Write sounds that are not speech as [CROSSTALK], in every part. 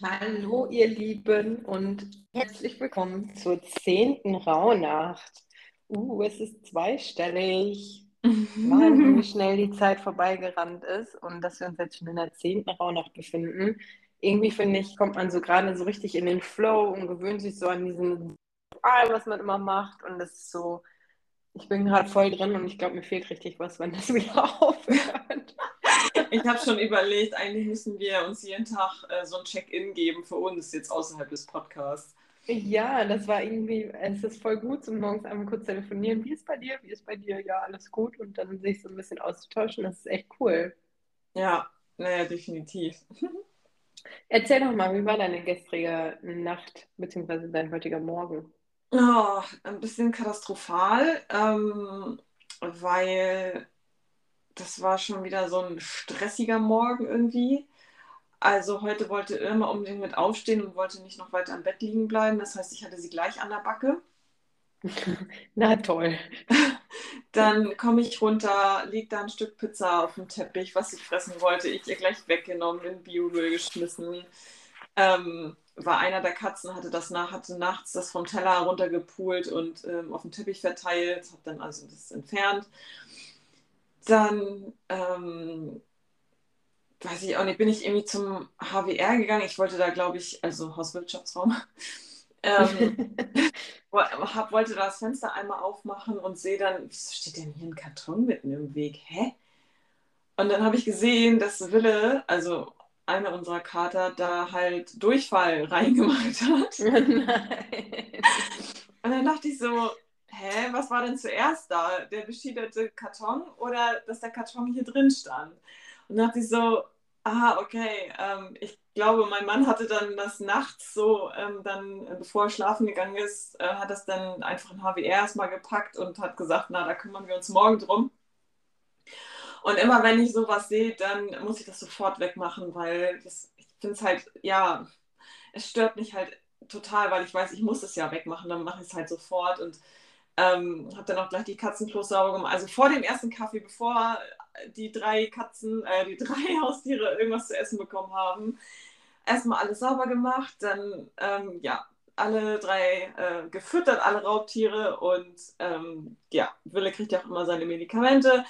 Hallo, ihr Lieben, und herzlich willkommen zur zehnten Rauhnacht. Uh, es ist zweistellig. Wahnsinn, [LAUGHS] wie schnell die Zeit vorbeigerannt ist und dass wir uns jetzt schon in der zehnten Rauhnacht befinden. Irgendwie finde ich, kommt man so gerade so richtig in den Flow und gewöhnt sich so an diesen Ritual, was man immer macht. Und das ist so, ich bin gerade voll drin und ich glaube, mir fehlt richtig was, wenn das [LAUGHS] wieder aufhört. Ich habe schon überlegt, eigentlich müssen wir uns jeden Tag äh, so ein Check-in geben für uns jetzt außerhalb des Podcasts. Ja, das war irgendwie, es ist voll gut, so morgens einmal kurz telefonieren. Wie ist bei dir? Wie ist bei dir? Ja, alles gut. Und dann sich so ein bisschen auszutauschen. Das ist echt cool. Ja, naja, definitiv. [LAUGHS] Erzähl doch mal, wie war deine gestrige Nacht bzw. dein heutiger Morgen? Oh, ein bisschen katastrophal, ähm, weil das war schon wieder so ein stressiger Morgen irgendwie. Also heute wollte Irma unbedingt mit aufstehen und wollte nicht noch weiter im Bett liegen bleiben. Das heißt, ich hatte sie gleich an der Backe. [LAUGHS] Na toll. [LAUGHS] Dann komme ich runter, liegt da ein Stück Pizza auf dem Teppich, was ich fressen wollte. Ich ihr gleich weggenommen, in Biomüll geschmissen. Ähm, war einer der Katzen, hatte das nach, hatte nachts das vom Teller runtergepult und ähm, auf dem Teppich verteilt, habe dann also das entfernt. Dann ähm, weiß ich auch nicht, bin ich irgendwie zum HWR gegangen. Ich wollte da, glaube ich, also Hauswirtschaftsraum, [LAUGHS] ähm, [LAUGHS] hab, wollte da das Fenster einmal aufmachen und sehe dann, wieso steht denn hier ein Karton mitten im Weg? Hä? Und dann habe ich gesehen, dass Wille, also einer unserer Kater, da halt Durchfall [LAUGHS] reingemacht hat. Nein. Und dann dachte ich so, hä, was war denn zuerst da? Der beschilderte Karton oder dass der Karton hier drin stand? Und dann dachte ich so, ah, okay, ähm, ich glaube, mein Mann hatte dann das nachts so, ähm, dann, äh, bevor er schlafen gegangen ist, äh, hat das dann einfach in HWR erstmal gepackt und hat gesagt, na, da kümmern wir uns morgen drum. Und immer wenn ich sowas sehe, dann muss ich das sofort wegmachen, weil das, ich finde es halt, ja, es stört mich halt total, weil ich weiß, ich muss es ja wegmachen, dann mache ich es halt sofort und ähm, habe dann auch gleich die Katzenklos sauber gemacht. Also vor dem ersten Kaffee, bevor die drei Katzen, äh, die [LAUGHS] drei Haustiere irgendwas zu essen bekommen haben, erstmal alles sauber gemacht, dann ähm, ja, alle drei äh, gefüttert, alle Raubtiere und ähm, ja, Wille kriegt ja auch immer seine Medikamente.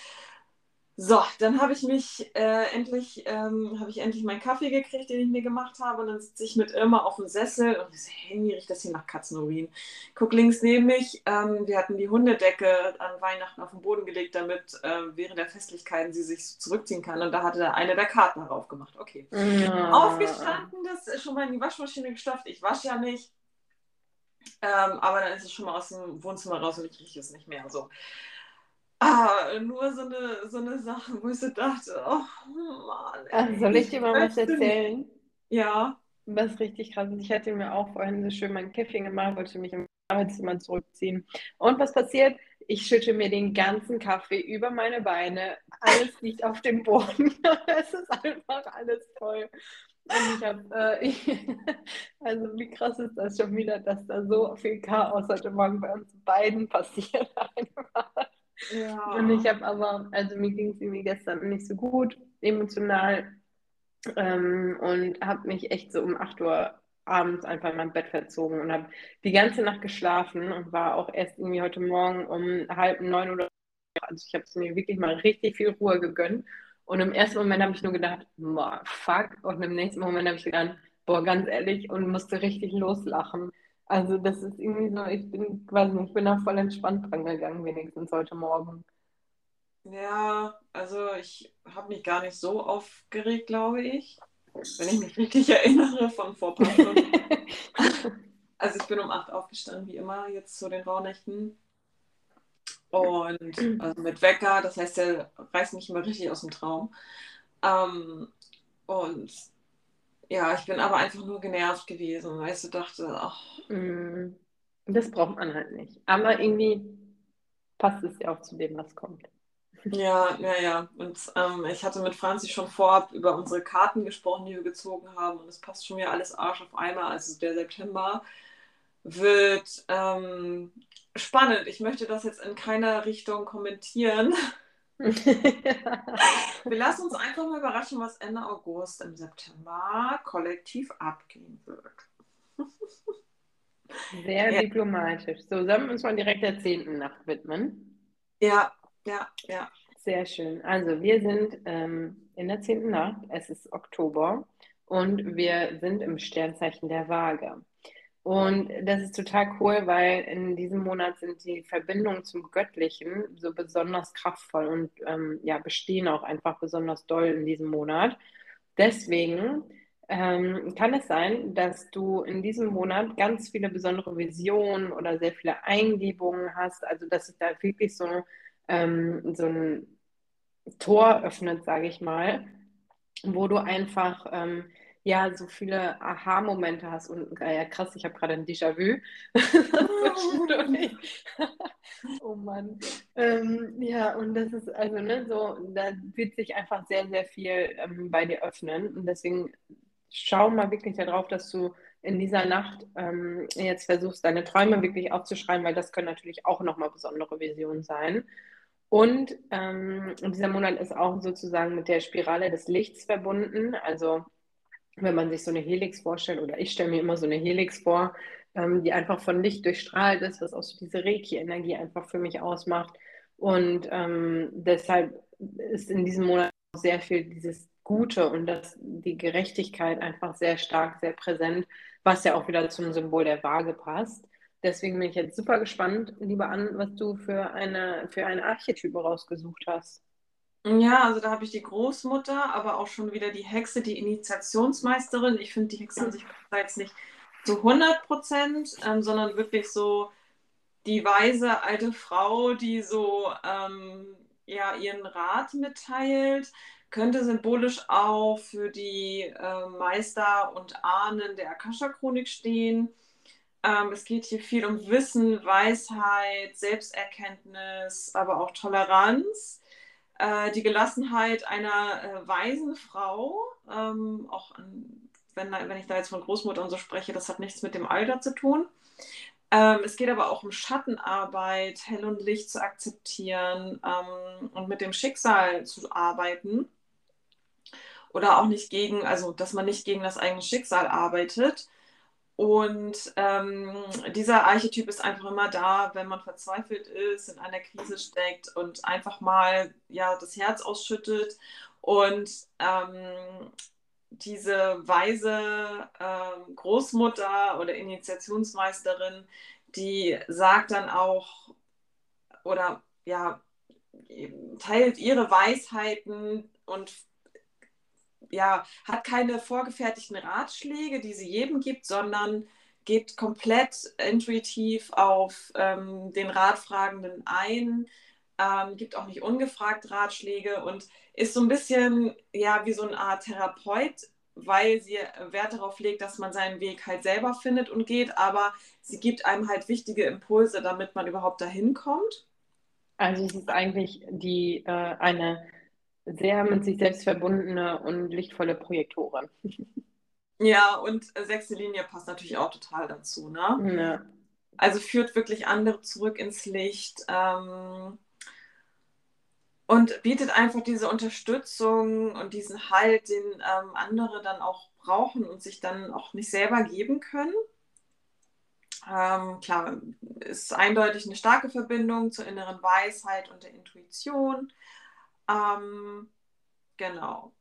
So, dann habe ich mich äh, endlich, ähm, habe ich endlich meinen Kaffee gekriegt, den ich mir gemacht habe. Und dann sitze ich mit Irma auf dem Sessel und ich so, hey, mir riecht das hier nach Katzenurin. Guck links neben mich, ähm, wir hatten die Hundedecke an Weihnachten auf den Boden gelegt, damit äh, während der Festlichkeiten sie sich so zurückziehen kann. Und da hatte eine der Karten darauf gemacht. Okay. Ja. Aufgestanden, das ist schon mal in die Waschmaschine gestopft. Ich wasche ja nicht. Ähm, aber dann ist es schon mal aus dem Wohnzimmer raus und ich rieche es nicht mehr. So. Ah, nur so eine, so eine Sache, wo ich so dachte, oh Mann. Ey, also soll ich dir mal was erzählen? Ja. Was richtig krass ist. Ich hatte mir auch vorhin so schön mein Käffchen gemacht, wollte mich im Arbeitszimmer zurückziehen. Und was passiert? Ich schütte mir den ganzen Kaffee über meine Beine. Alles liegt auf dem Boden. [LAUGHS] es ist einfach alles voll. Und ich habe, äh, [LAUGHS] also wie krass ist das schon wieder, dass da so viel Chaos heute Morgen bei uns beiden passiert [LAUGHS] einfach. Ja. Und ich habe aber, also mir ging es irgendwie gestern nicht so gut, emotional. Ähm, und habe mich echt so um 8 Uhr abends einfach in mein Bett verzogen und habe die ganze Nacht geschlafen und war auch erst irgendwie heute Morgen um halb neun oder also ich habe es mir wirklich mal richtig viel Ruhe gegönnt. Und im ersten Moment habe ich nur gedacht, boah, fuck. Und im nächsten Moment habe ich gedacht, boah, ganz ehrlich, und musste richtig loslachen. Also das ist irgendwie so, ich bin quasi, ich bin da voll entspannt dran gegangen, wenigstens heute Morgen. Ja, also ich habe mich gar nicht so aufgeregt, glaube ich. Wenn ich mich richtig erinnere von vor paar Stunden. [LAUGHS] also ich bin um 8 aufgestanden, wie immer, jetzt zu den Rauhnächten. Und also mit Wecker, das heißt, der reißt mich immer richtig aus dem Traum. Ähm, und ja, ich bin aber einfach nur genervt gewesen, weißt du, dachte, ach. Mm, das braucht man halt nicht. Aber irgendwie passt es ja auch zu dem, was kommt. Ja, ja, ja. Und ähm, ich hatte mit Franzi schon vorab über unsere Karten gesprochen, die wir gezogen haben. Und es passt schon wieder alles Arsch auf einmal. Also der September wird ähm, spannend. Ich möchte das jetzt in keiner Richtung kommentieren. [LAUGHS] Wir lassen uns einfach mal überraschen, was Ende August im September kollektiv abgehen wird. Sehr ja. diplomatisch. So, sollen wir uns mal direkt der 10. Nacht widmen? Ja, ja, ja. Sehr schön. Also, wir sind ähm, in der 10. Nacht. Es ist Oktober und wir sind im Sternzeichen der Waage. Und das ist total cool, weil in diesem Monat sind die Verbindungen zum Göttlichen so besonders kraftvoll und ähm, ja, bestehen auch einfach besonders doll in diesem Monat. Deswegen ähm, kann es sein, dass du in diesem Monat ganz viele besondere Visionen oder sehr viele Eingebungen hast, also dass sich da wirklich so, ähm, so ein Tor öffnet, sage ich mal, wo du einfach ähm, ja, so viele Aha-Momente hast und äh, ja, krass, ich habe gerade ein Déjà-vu. [LAUGHS] [LAUGHS] oh Mann. Ähm, ja, und das ist also, ne, so, da wird sich einfach sehr, sehr viel ähm, bei dir öffnen. Und deswegen schau mal wirklich darauf, dass du in dieser Nacht ähm, jetzt versuchst, deine Träume wirklich aufzuschreiben, weil das können natürlich auch nochmal besondere Visionen sein. Und ähm, dieser Monat ist auch sozusagen mit der Spirale des Lichts verbunden. Also wenn man sich so eine Helix vorstellt, oder ich stelle mir immer so eine Helix vor, ähm, die einfach von Licht durchstrahlt ist, was auch so diese Reiki-Energie einfach für mich ausmacht. Und ähm, deshalb ist in diesem Monat sehr viel dieses Gute und das, die Gerechtigkeit einfach sehr stark, sehr präsent, was ja auch wieder zum Symbol der Waage passt. Deswegen bin ich jetzt super gespannt, lieber Ann, was du für eine, für eine Archetype rausgesucht hast. Ja, also da habe ich die Großmutter, aber auch schon wieder die Hexe, die Initiationsmeisterin. Ich finde die Hexe sich jetzt nicht zu 100 Prozent, ähm, sondern wirklich so die weise alte Frau, die so ähm, ja, ihren Rat mitteilt. Könnte symbolisch auch für die äh, Meister und Ahnen der Akasha-Chronik stehen. Ähm, es geht hier viel um Wissen, Weisheit, Selbsterkenntnis, aber auch Toleranz äh, die Gelassenheit einer äh, weisen Frau, ähm, auch an, wenn, wenn ich da jetzt von Großmutter und so spreche, das hat nichts mit dem Alter zu tun. Ähm, es geht aber auch um Schattenarbeit, Hell und Licht zu akzeptieren ähm, und mit dem Schicksal zu arbeiten. Oder auch nicht gegen, also dass man nicht gegen das eigene Schicksal arbeitet, und ähm, dieser Archetyp ist einfach immer da, wenn man verzweifelt ist, in einer Krise steckt und einfach mal ja, das Herz ausschüttet. Und ähm, diese weise ähm, Großmutter oder Initiationsmeisterin, die sagt dann auch oder ja, teilt ihre Weisheiten und ja, hat keine vorgefertigten Ratschläge, die sie jedem gibt, sondern geht komplett intuitiv auf ähm, den Ratfragenden ein, ähm, gibt auch nicht ungefragt Ratschläge und ist so ein bisschen ja wie so eine Art Therapeut, weil sie Wert darauf legt, dass man seinen Weg halt selber findet und geht, aber sie gibt einem halt wichtige Impulse, damit man überhaupt dahin kommt. Also es ist eigentlich die äh, eine sehr mit sich selbst verbundene und lichtvolle Projektoren. Ja, und sechste Linie passt natürlich auch total dazu, ne? Ja. Also führt wirklich andere zurück ins Licht ähm, und bietet einfach diese Unterstützung und diesen Halt, den ähm, andere dann auch brauchen und sich dann auch nicht selber geben können. Ähm, klar, ist eindeutig eine starke Verbindung zur inneren Weisheit und der Intuition. Ähm, genau.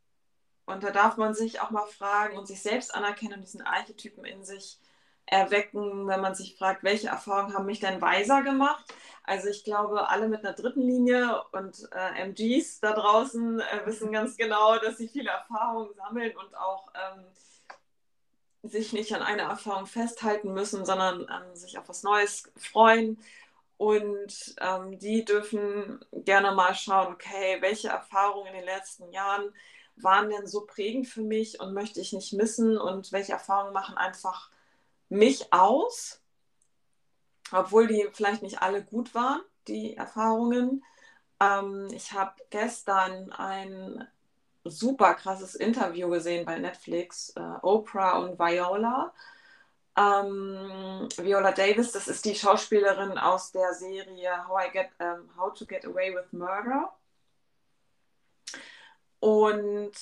Und da darf man sich auch mal fragen und sich selbst anerkennen und diesen Archetypen in sich erwecken, wenn man sich fragt, welche Erfahrungen haben mich denn weiser gemacht? Also ich glaube, alle mit einer dritten Linie und äh, MGs da draußen äh, wissen ganz genau, dass sie viele Erfahrungen sammeln und auch ähm, sich nicht an einer Erfahrung festhalten müssen, sondern ähm, sich auf was Neues freuen und ähm, die dürfen gerne mal schauen, okay, welche Erfahrungen in den letzten Jahren waren denn so prägend für mich und möchte ich nicht missen und welche Erfahrungen machen einfach mich aus, obwohl die vielleicht nicht alle gut waren, die Erfahrungen. Ähm, ich habe gestern ein super krasses Interview gesehen bei Netflix, äh, Oprah und Viola. Ähm, Viola Davis, das ist die Schauspielerin aus der Serie How, I Get, um, How to Get Away with Murder. und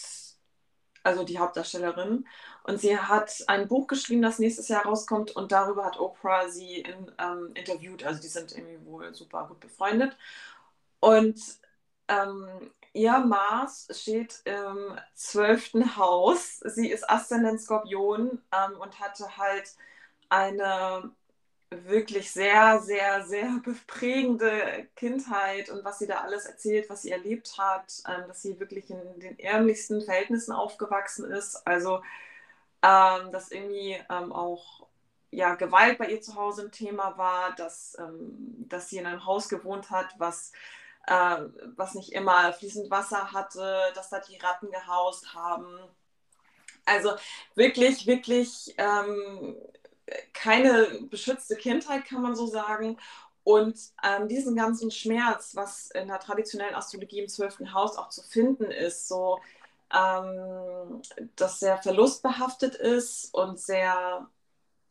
also die Hauptdarstellerin. Und sie hat ein Buch geschrieben, das nächstes Jahr rauskommt und darüber hat Oprah sie in, ähm, interviewt. Also die sind irgendwie wohl super gut befreundet. Und ähm, ihr Mars steht im zwölften Haus. Sie ist Aszendent Skorpion ähm, und hatte halt eine wirklich sehr, sehr, sehr [LAUGHS] beprägende Kindheit und was sie da alles erzählt, was sie erlebt hat, ähm, dass sie wirklich in den ärmlichsten Verhältnissen aufgewachsen ist. Also, ähm, dass irgendwie ähm, auch ja, Gewalt bei ihr zu Hause ein Thema war, dass, ähm, dass sie in einem Haus gewohnt hat, was, äh, was nicht immer fließend Wasser hatte, dass da die Ratten gehaust haben. Also wirklich, wirklich ähm, keine beschützte Kindheit, kann man so sagen. Und ähm, diesen ganzen Schmerz, was in der traditionellen Astrologie im zwölften Haus auch zu finden ist, so ähm, dass sehr verlustbehaftet ist und sehr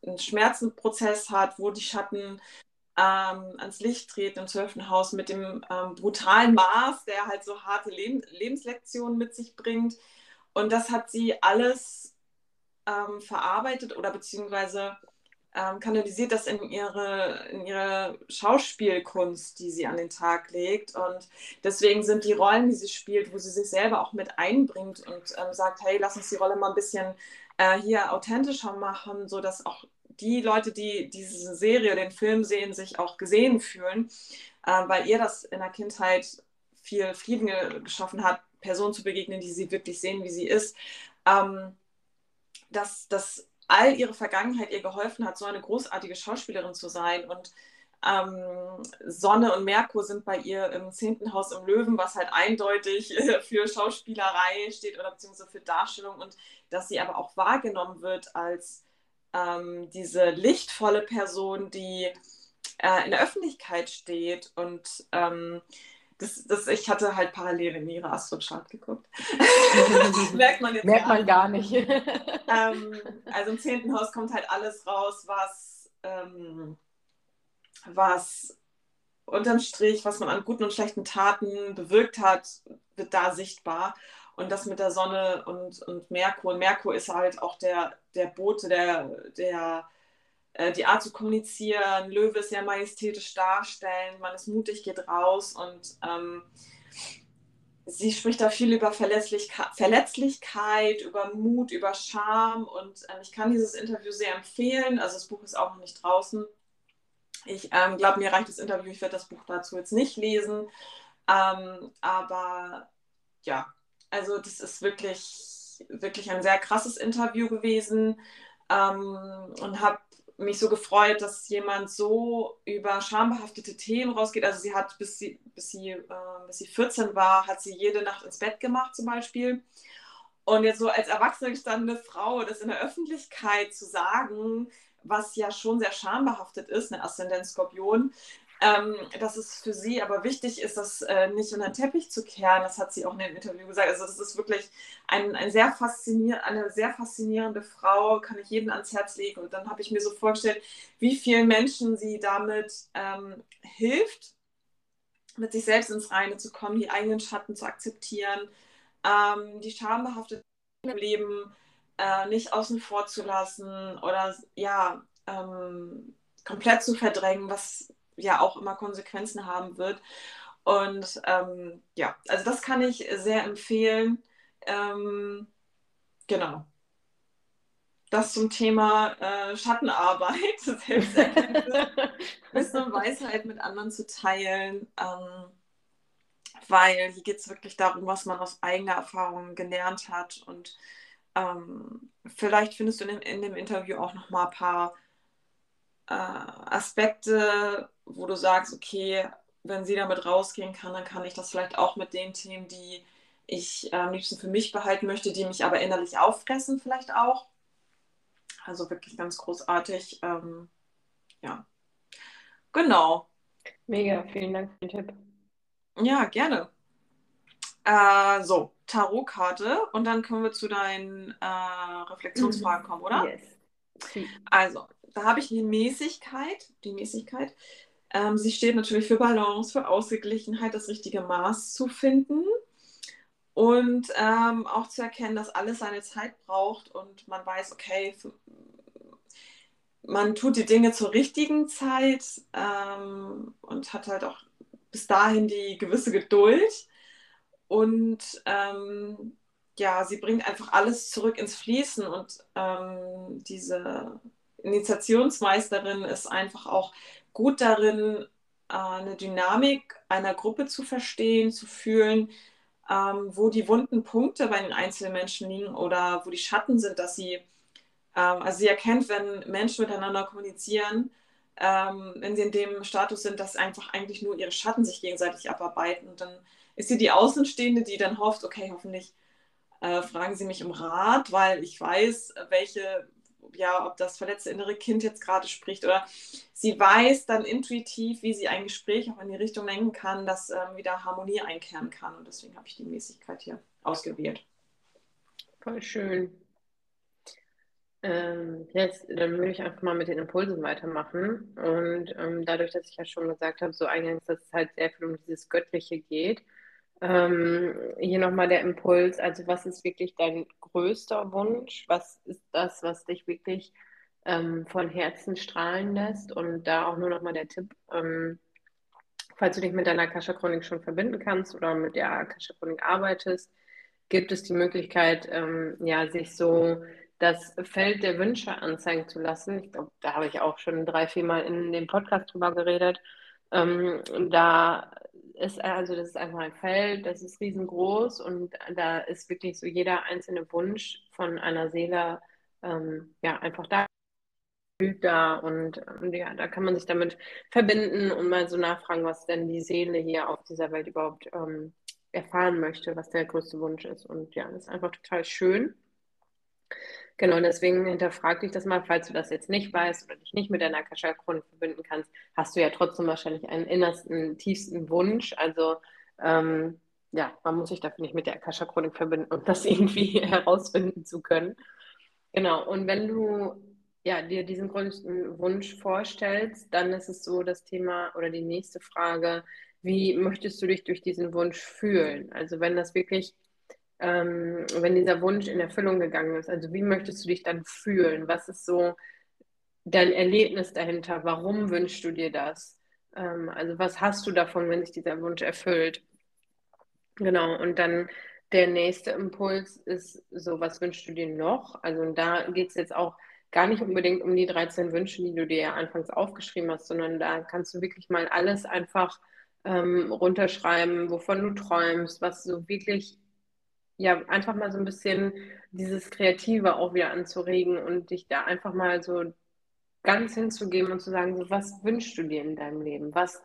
einen Schmerzenprozess hat, wo die Schatten ähm, ans Licht treten im zwölften Haus mit dem ähm, brutalen Mars, der halt so harte Leb Lebenslektionen mit sich bringt. Und das hat sie alles ähm, verarbeitet oder beziehungsweise ähm, kanalisiert das in ihre, in ihre Schauspielkunst, die sie an den Tag legt. Und deswegen sind die Rollen, die sie spielt, wo sie sich selber auch mit einbringt und ähm, sagt, hey, lass uns die Rolle mal ein bisschen äh, hier authentischer machen, sodass auch die Leute, die diese Serie, den Film sehen, sich auch gesehen fühlen, äh, weil ihr das in der Kindheit viel Frieden geschaffen hat, Personen zu begegnen, die sie wirklich sehen, wie sie ist. Ähm, dass, dass all ihre Vergangenheit ihr geholfen hat, so eine großartige Schauspielerin zu sein. Und ähm, Sonne und Merkur sind bei ihr im zehnten Haus im Löwen, was halt eindeutig [LAUGHS] für Schauspielerei steht oder beziehungsweise für Darstellung und dass sie aber auch wahrgenommen wird als ähm, diese lichtvolle Person, die äh, in der Öffentlichkeit steht und ähm, das, das, ich hatte halt parallel in ihre Astrochart geguckt. [LAUGHS] Merkt man jetzt Merkt man gar nicht. [LAUGHS] ähm, also im zehnten Haus kommt halt alles raus, was, ähm, was unterm Strich, was man an guten und schlechten Taten bewirkt hat, wird da sichtbar. Und das mit der Sonne und, und Merkur. Und Merkur ist halt auch der, der Bote, der, der äh, die Art zu kommunizieren, Löwe sehr majestätisch darstellen, man ist mutig, geht raus und ähm, sie spricht da viel über Verletzlichkeit, Verletzlichkeit, über Mut, über Charme und äh, ich kann dieses Interview sehr empfehlen. Also das Buch ist auch noch nicht draußen. Ich ähm, glaube, mir reicht das Interview, ich werde das Buch dazu jetzt nicht lesen. Ähm, aber ja, also das ist wirklich, wirklich ein sehr krasses Interview gewesen ähm, und habe mich so gefreut, dass jemand so über schambehaftete Themen rausgeht. Also sie hat, bis sie, bis sie, äh, bis sie 14 war, hat sie jede Nacht ins Bett gemacht zum Beispiel. Und jetzt so als erwachsene gestandene Frau, das in der Öffentlichkeit zu sagen, was ja schon sehr schambehaftet ist, eine Aszendenz Skorpion, ähm, dass es für sie aber wichtig ist, das äh, nicht unter den Teppich zu kehren. Das hat sie auch in dem Interview gesagt. Also das ist wirklich ein, ein sehr eine sehr faszinierende Frau, kann ich jedem ans Herz legen. Und dann habe ich mir so vorgestellt, wie vielen Menschen sie damit ähm, hilft, mit sich selbst ins Reine zu kommen, die eigenen Schatten zu akzeptieren, ähm, die schambehaftete im Leben äh, nicht außen vor zu lassen oder ja, ähm, komplett zu verdrängen, was ja auch immer Konsequenzen haben wird. Und ähm, ja, also das kann ich sehr empfehlen. Ähm, genau. Das zum Thema äh, Schattenarbeit, [LAUGHS] Selbsterkenntnis, Wissen und Weisheit mit anderen zu teilen. Ähm, weil hier geht es wirklich darum, was man aus eigener Erfahrung gelernt hat. Und ähm, vielleicht findest du in dem, in dem Interview auch noch mal ein paar äh, Aspekte, wo du sagst, okay, wenn sie damit rausgehen kann, dann kann ich das vielleicht auch mit den Themen, die ich äh, am liebsten für mich behalten möchte, die mich aber innerlich auffressen, vielleicht auch. Also wirklich ganz großartig. Ähm, ja, genau. Mega, vielen Dank für den Tipp. Ja, gerne. Äh, so, Tarotkarte und dann können wir zu deinen äh, Reflexionsfragen kommen, oder? Yes. Also, da habe ich die Mäßigkeit, die Mäßigkeit. Ähm, sie steht natürlich für Balance, für Ausgeglichenheit, das richtige Maß zu finden. Und ähm, auch zu erkennen, dass alles seine Zeit braucht und man weiß, okay, man tut die Dinge zur richtigen Zeit ähm, und hat halt auch bis dahin die gewisse Geduld. Und ähm, ja, sie bringt einfach alles zurück ins Fließen und ähm, diese Initiationsmeisterin ist einfach auch gut darin, äh, eine Dynamik einer Gruppe zu verstehen, zu fühlen, ähm, wo die wunden Punkte bei den einzelnen Menschen liegen oder wo die Schatten sind, dass sie, ähm, also sie erkennt, wenn Menschen miteinander kommunizieren, ähm, wenn sie in dem Status sind, dass einfach eigentlich nur ihre Schatten sich gegenseitig abarbeiten. Und dann ist sie die Außenstehende, die dann hofft, okay, hoffentlich äh, fragen Sie mich um Rat, weil ich weiß, welche, ja, ob das verletzte innere Kind jetzt gerade spricht oder sie weiß dann intuitiv, wie sie ein Gespräch auch in die Richtung lenken kann, dass ähm, wieder Harmonie einkehren kann. Und deswegen habe ich die Mäßigkeit hier ausgewählt. Voll schön. Ähm, jetzt, dann würde ich einfach mal mit den Impulsen weitermachen. Und ähm, dadurch, dass ich ja schon gesagt habe, so eingangs, dass es halt sehr viel um dieses Göttliche geht, ähm, hier nochmal der Impuls, also was ist wirklich dein größter Wunsch? Was ist das, was dich wirklich ähm, von Herzen strahlen lässt? Und da auch nur nochmal der Tipp, ähm, falls du dich mit deiner Akasha-Chronik schon verbinden kannst oder mit der Akasha-Chronik arbeitest, gibt es die Möglichkeit, ähm, ja, sich so das Feld der Wünsche anzeigen zu lassen. Ich glaube, da habe ich auch schon drei, vier Mal in dem Podcast drüber geredet. Ähm, da ist also das ist einfach ein Feld, das ist riesengroß und da ist wirklich so jeder einzelne Wunsch von einer Seele ähm, ja einfach da da und, und, ja, da kann man sich damit verbinden und mal so nachfragen, was denn die Seele hier auf dieser Welt überhaupt ähm, erfahren möchte, was der größte Wunsch ist. Und ja, das ist einfach total schön. Genau, deswegen hinterfrag dich das mal, falls du das jetzt nicht weißt oder dich nicht mit deiner Akasha-Chronik verbinden kannst, hast du ja trotzdem wahrscheinlich einen innersten, tiefsten Wunsch. Also ähm, ja, man muss sich dafür nicht mit der Akasha-Chronik verbinden, um das [LAUGHS] irgendwie herausfinden zu können. Genau, und wenn du ja, dir diesen größten Wunsch vorstellst, dann ist es so das Thema oder die nächste Frage, wie möchtest du dich durch diesen Wunsch fühlen? Also wenn das wirklich ähm, wenn dieser Wunsch in Erfüllung gegangen ist? Also wie möchtest du dich dann fühlen? Was ist so dein Erlebnis dahinter? Warum wünschst du dir das? Ähm, also was hast du davon, wenn sich dieser Wunsch erfüllt? Genau, und dann der nächste Impuls ist so, was wünschst du dir noch? Also da geht es jetzt auch gar nicht unbedingt um die 13 Wünsche, die du dir ja anfangs aufgeschrieben hast, sondern da kannst du wirklich mal alles einfach ähm, runterschreiben, wovon du träumst, was so wirklich ja, einfach mal so ein bisschen dieses Kreative auch wieder anzuregen und dich da einfach mal so ganz hinzugeben und zu sagen, so, was wünschst du dir in deinem Leben? Was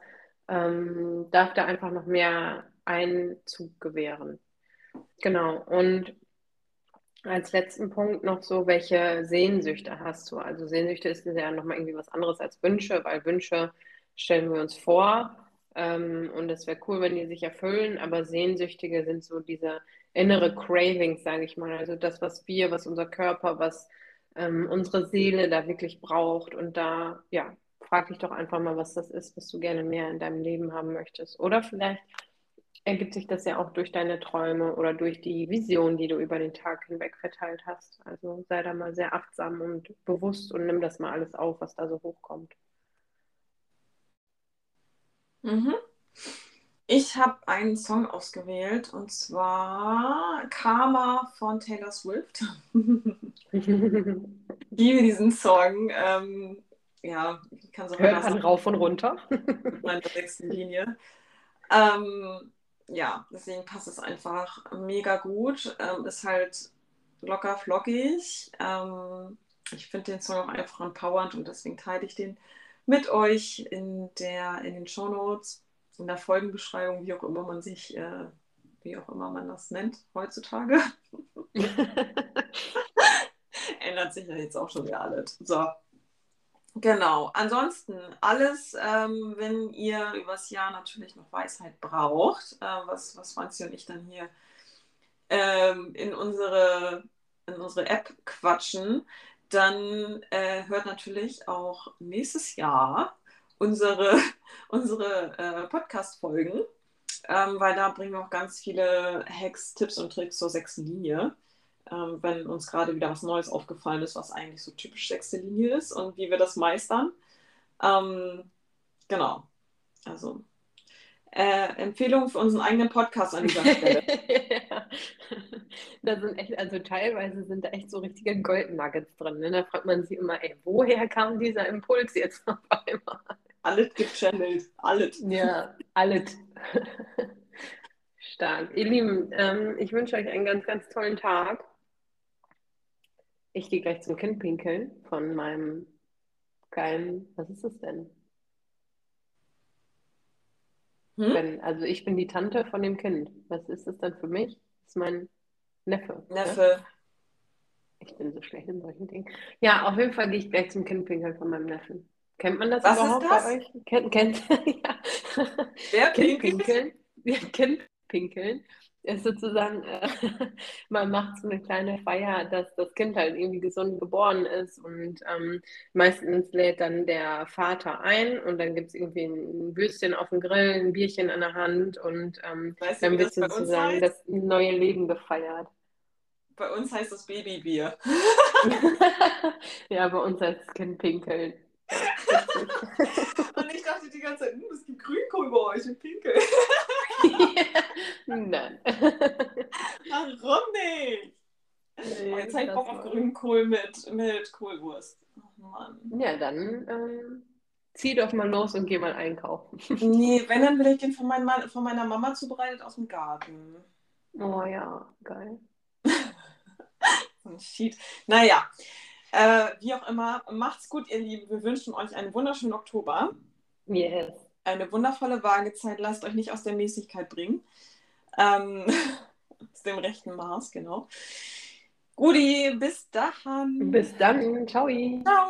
ähm, darf da einfach noch mehr Einzug gewähren? Genau. Und als letzten Punkt noch so, welche Sehnsüchte hast du? Also Sehnsüchte ist ja nochmal irgendwie was anderes als Wünsche, weil Wünsche stellen wir uns vor ähm, und es wäre cool, wenn die sich erfüllen, aber Sehnsüchtige sind so diese innere Cravings, sage ich mal. Also das, was wir, was unser Körper, was ähm, unsere Seele da wirklich braucht. Und da, ja, frag dich doch einfach mal, was das ist, was du gerne mehr in deinem Leben haben möchtest. Oder vielleicht ergibt sich das ja auch durch deine Träume oder durch die Vision, die du über den Tag hinweg verteilt hast. Also sei da mal sehr achtsam und bewusst und nimm das mal alles auf, was da so hochkommt. Mhm. Ich habe einen Song ausgewählt und zwar Karma von Taylor Swift. [LAUGHS] ich liebe diesen Song. Ähm, ja, ich kann so Hört man rauf und runter. in meiner sechsten Linie. Ähm, ja, deswegen passt es einfach mega gut. Ähm, ist halt locker flockig. Ähm, ich finde den Song auch einfach empowernd und deswegen teile ich den mit euch in, der, in den Show Notes in der Folgenbeschreibung, wie auch immer man sich, äh, wie auch immer man das nennt heutzutage. [LAUGHS] Ändert sich ja jetzt auch schon wieder alles. So. Genau. Ansonsten alles, ähm, wenn ihr übers Jahr natürlich noch Weisheit braucht, äh, was, was Franzi und ich dann hier ähm, in, unsere, in unsere App quatschen, dann äh, hört natürlich auch nächstes Jahr unsere, [LAUGHS] unsere äh, Podcast-Folgen. ähm, weil da bringen wir auch ganz viele Hacks, Tipps und Tricks zur sechsten Linie. Ähm, wenn uns gerade wieder was Neues aufgefallen ist, was eigentlich so typisch sechste Linie ist und wie wir das meistern. Ähm, genau. Also äh, Empfehlung für unseren eigenen Podcast an dieser Stelle. [LAUGHS] ja. Da sind echt, also teilweise sind da echt so richtige Goldnuggets drin. Ne? Da fragt man sich immer, ey, woher kam dieser Impuls jetzt auf einmal? Alles gechannelt. Alles. Ja, alles. Stark. Ihr Lieben, ähm, ich wünsche euch einen ganz, ganz tollen Tag. Ich gehe gleich zum Kind pinkeln von meinem geilen, was ist das denn? Hm? Wenn, also ich bin die Tante von dem Kind. Was ist das dann für mich? Das ist mein Neffe. Ne? Neffe. Ich bin so schlecht in solchen Dingen. Ja, auf jeden Fall gehe ich gleich zum Kindpinkeln von meinem Neffen. Kennt man das Was ist überhaupt das? bei euch? Kennt, kennt, [LAUGHS] ja. Wer? Kindpinkeln. [LAUGHS] Ja, Kindpinkeln ist sozusagen, äh, [LAUGHS] man macht so eine kleine Feier, dass das Kind halt irgendwie gesund geboren ist und ähm, meistens lädt dann der Vater ein und dann gibt es irgendwie ein Würstchen auf dem Grill, ein Bierchen in der Hand und ähm, Weißt dann wird das sozusagen das neue Leben gefeiert. Bei uns heißt das Babybier. [LAUGHS] [LAUGHS] ja, bei uns heißt es Kindpinkeln. Und ich dachte die ganze Zeit, hm, es gibt Grünkohl bei euch im Pinkel. [LAUGHS] Nein. Warum nicht? Nee, Oh, jetzt habe ich Bock auf Grünkohl mit, mit Kohlwurst. Oh Mann. Ja, dann ähm, zieh doch mal los und geh mal einkaufen. [LAUGHS] Nee, wenn, dann will ich den von, Mann, von meiner Mama zubereitet aus dem Garten. Oh ja, geil. [LAUGHS] Ein Sheet. Naja, äh, wie auch immer, macht's gut, ihr Lieben. Wir wünschen euch einen wunderschönen Oktober. Yes. Eine wundervolle Waagezeit. Lasst euch nicht aus der Mäßigkeit bringen. Ähm, [LAUGHS] aus dem rechten Maß, genau. Guti, bis dahin. Bis dann. Ciao. Ciao.